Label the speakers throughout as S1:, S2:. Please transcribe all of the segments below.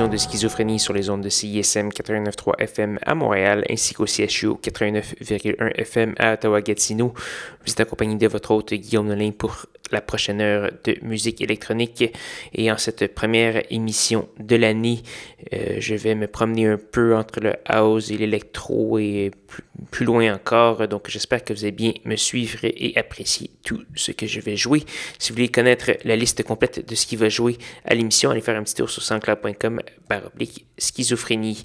S1: De schizophrénie sur les ondes de CISM 89.3 FM à Montréal ainsi qu'au CHU 89.1 FM à Ottawa-Gatineau. Vous êtes accompagné de votre hôte Guillaume Nolin pour la prochaine heure de musique électronique. Et en cette première émission de l'année, euh, je vais me promener un peu entre le house et l'électro et plus, loin encore. Donc j'espère que vous allez bien me suivre et apprécier tout ce que je vais jouer. Si vous voulez connaître la liste complète de ce qui va jouer à l'émission, allez faire un petit tour sur sanscloud.com baroblique schizophrénie.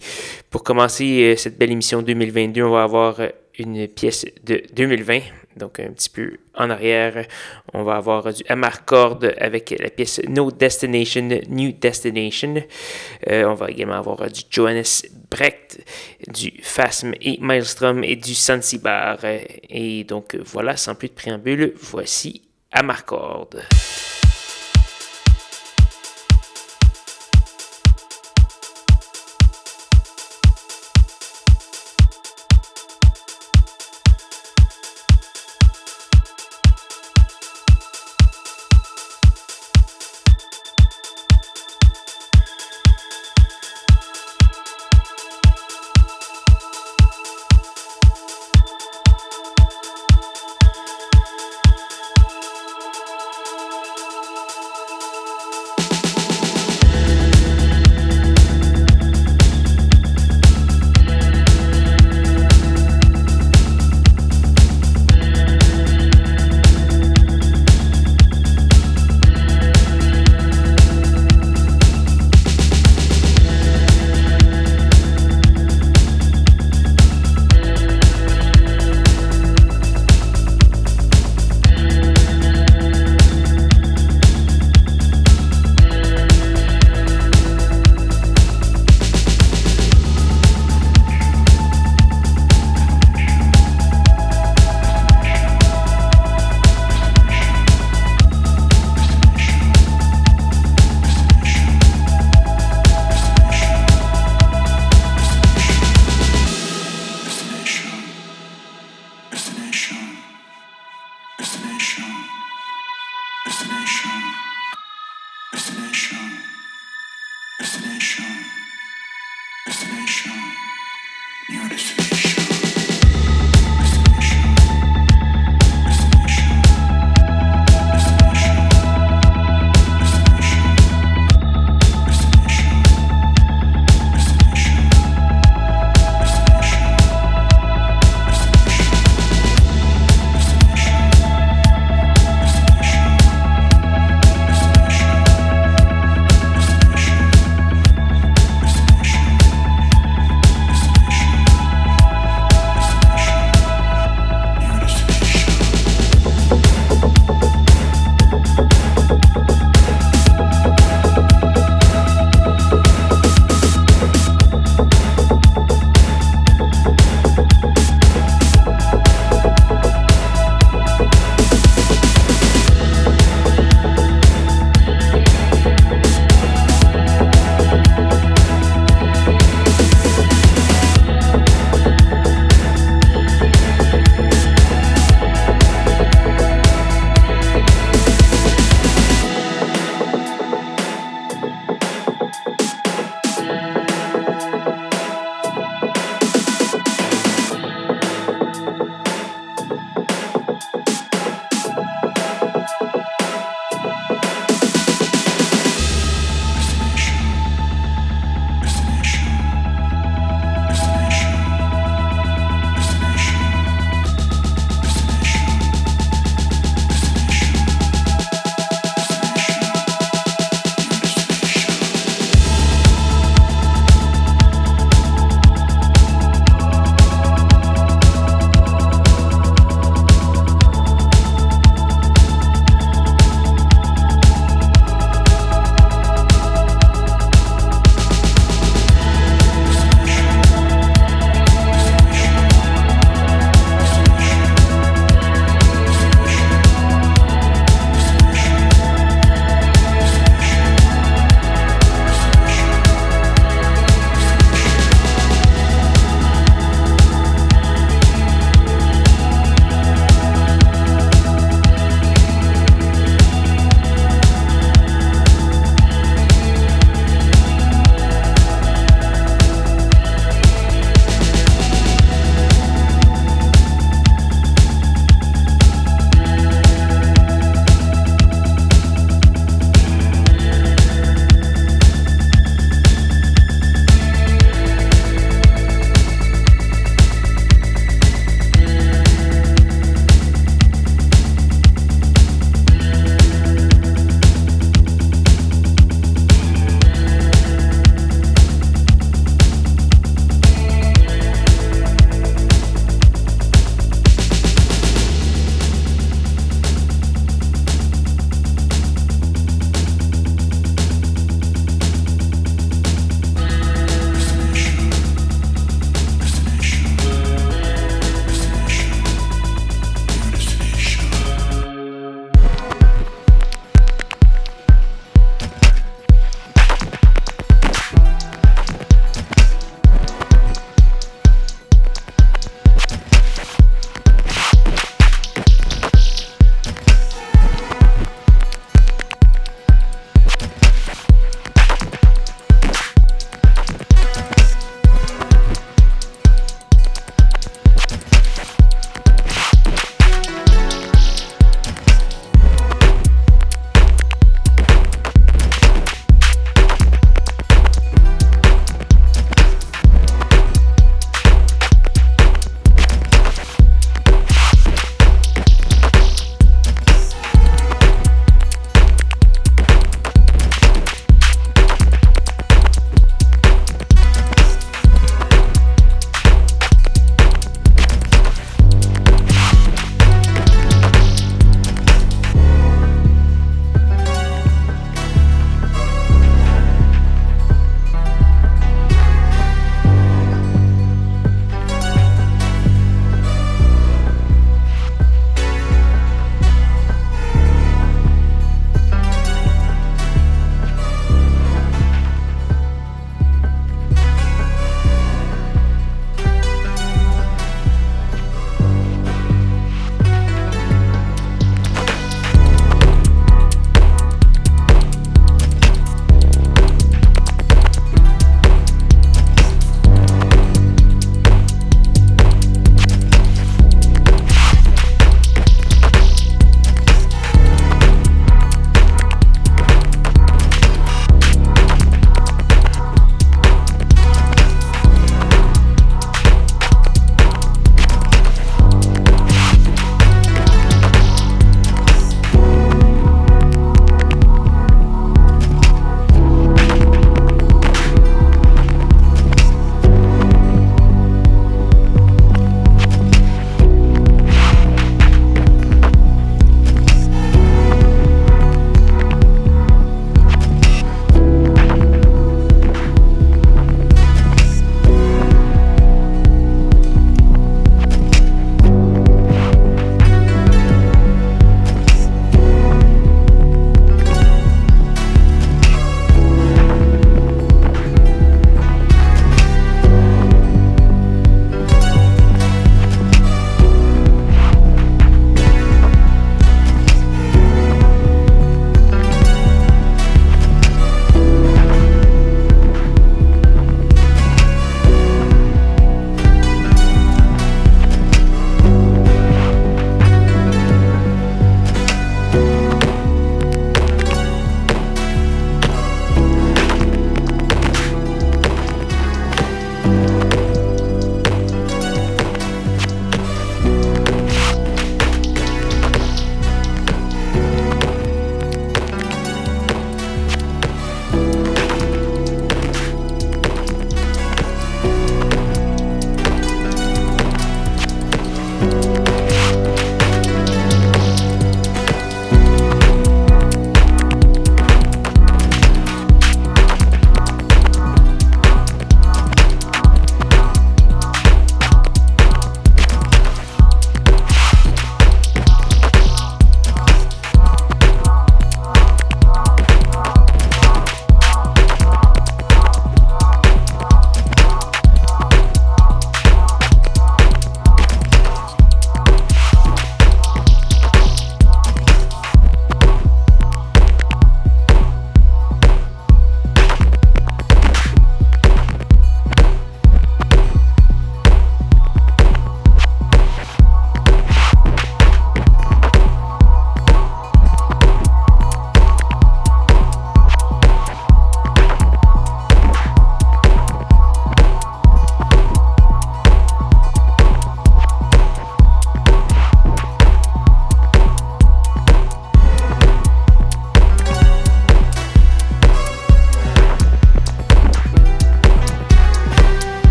S1: Pour commencer euh, cette belle émission 2022, on va avoir une pièce de 2020 donc un petit peu en arrière, on va avoir du Amarcord avec la pièce No Destination, New Destination. Euh, on va également avoir du Johannes Brecht, du Phasm et Maelstrom et du Sansibar. Et donc voilà, sans plus de préambule, voici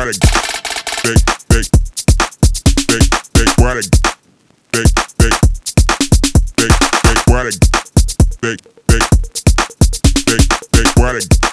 S2: What a big, big, big, big, what a big, big, big, big, what a big, big, big, big, what a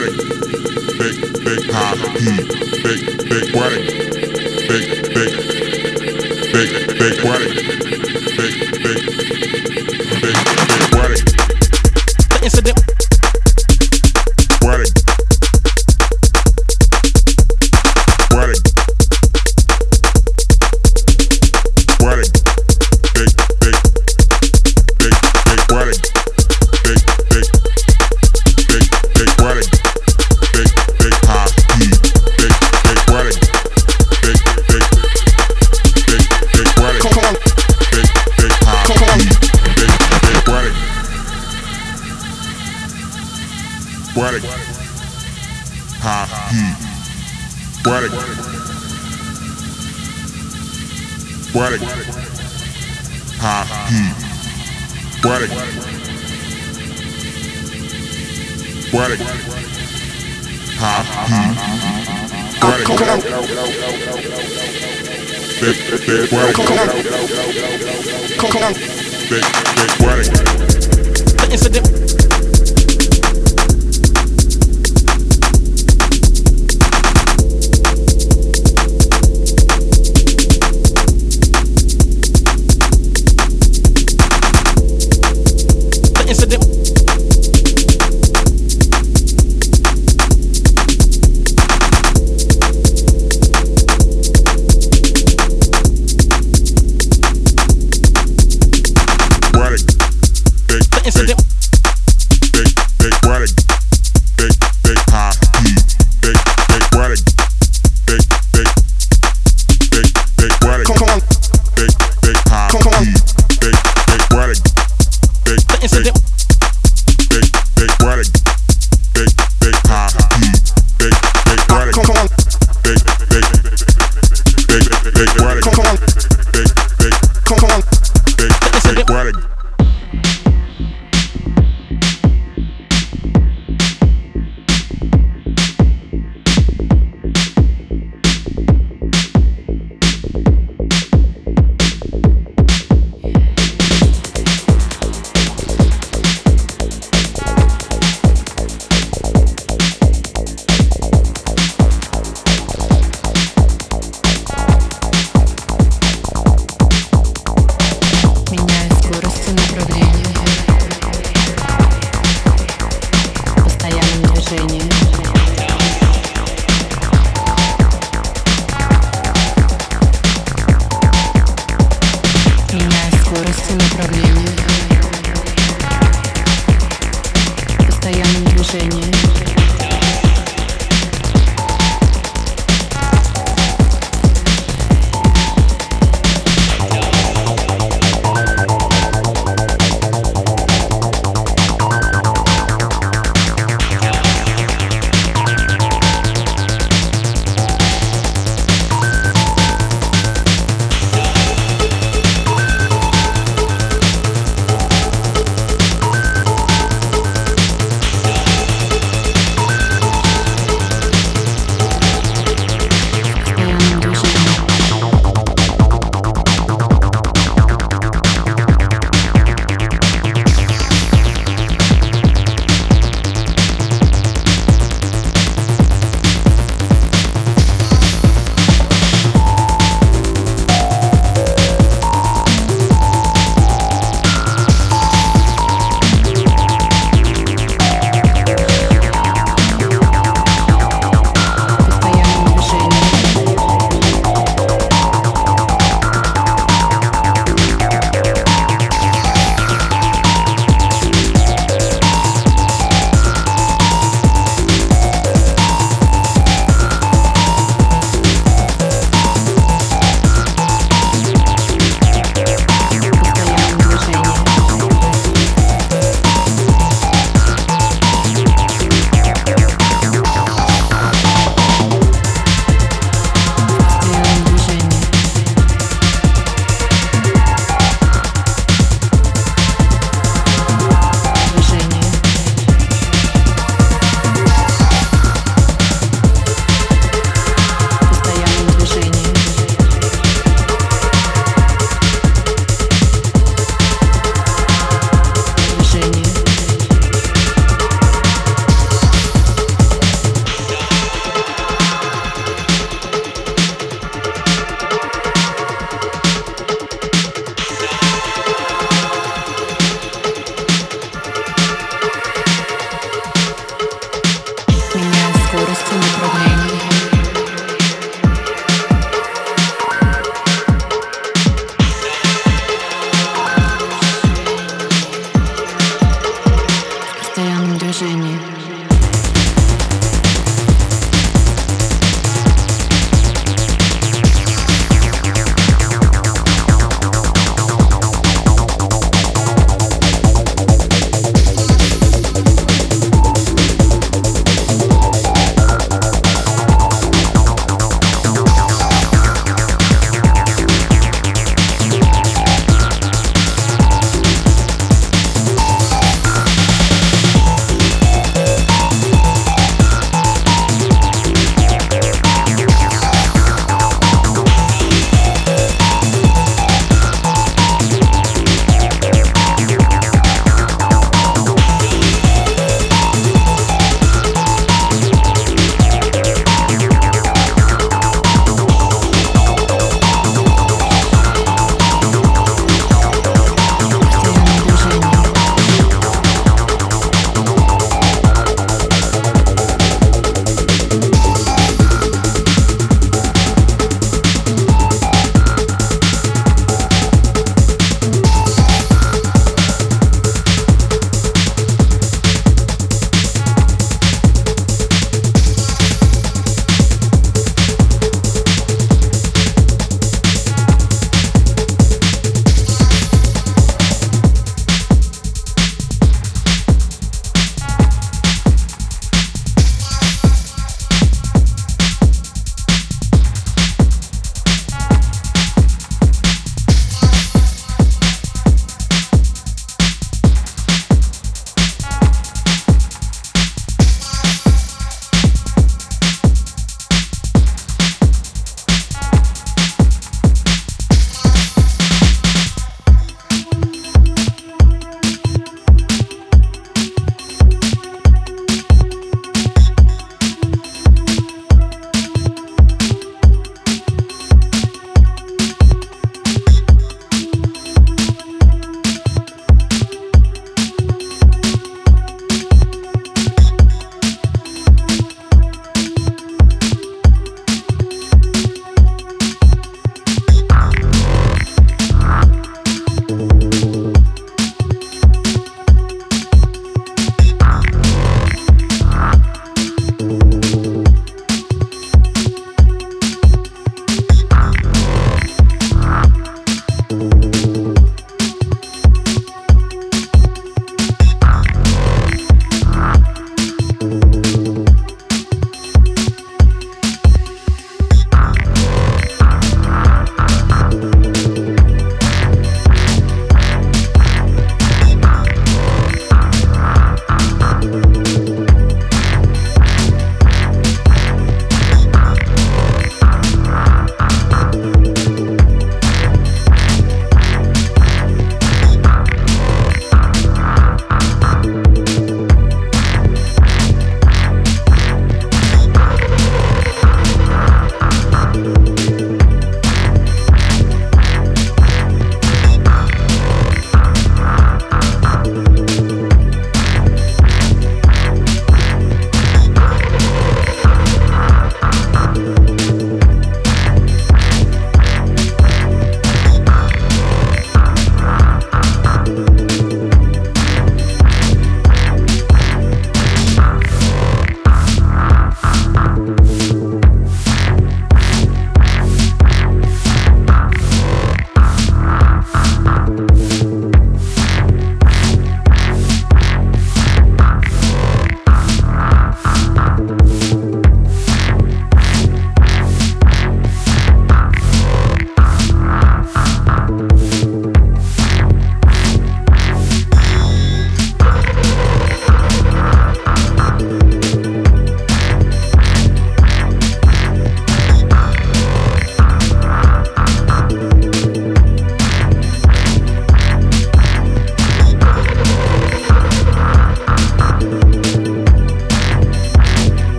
S2: wedding, big, big hot heat, big, big wedding.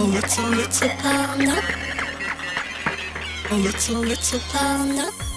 S3: A little, little pound up. A little, little pound up.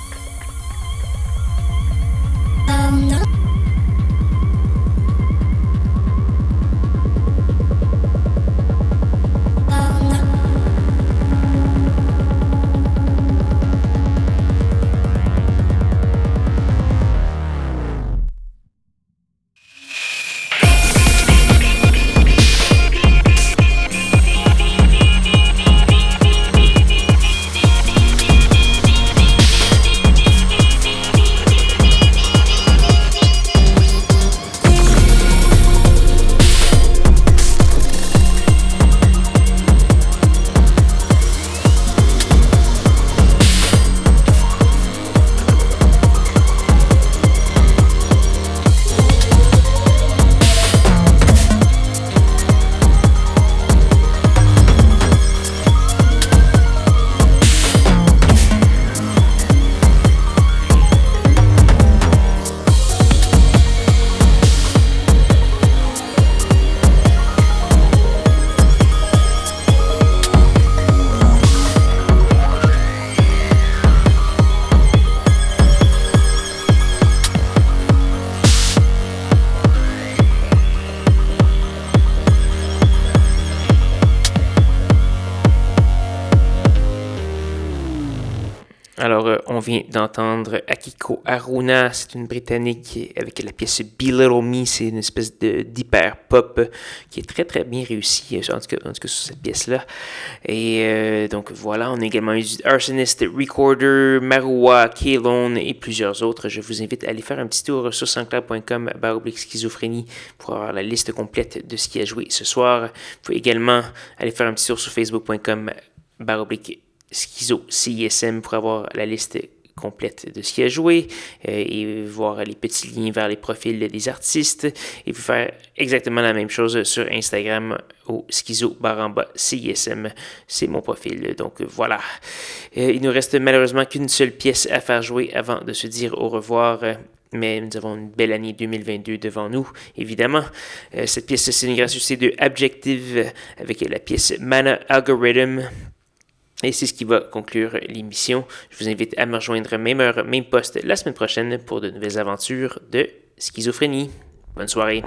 S1: Aruna, c'est une Britannique avec la pièce Be Little Me, c'est une espèce d'hyper pop qui est très très bien réussi en tout cas, sur cette pièce-là. Et euh, donc voilà, on a également eu Arsonist Recorder, Marua, K-Lone et plusieurs autres. Je vous invite à aller faire un petit tour sur sanscloud.com baroblique schizophrénie pour avoir la liste complète de ce qui a joué ce soir. Vous pouvez également aller faire un petit tour sur facebook.com baroblique Schizo CISM pour avoir la liste complète de ce qui a joué euh, et voir les petits liens vers les profils des artistes et vous faire exactement la même chose sur Instagram au Schizo Baramba CISM. C'est mon profil. Donc voilà. Euh, il nous reste malheureusement qu'une seule pièce à faire jouer avant de se dire au revoir. mais nous avons une belle année 2022 devant nous, évidemment. Euh, cette pièce, c'est une gratuité de Objective avec la pièce Mana Algorithm. Et c'est ce qui va conclure l'émission. Je vous invite à me rejoindre même heure, même poste la semaine prochaine pour de nouvelles aventures de schizophrénie. Bonne soirée.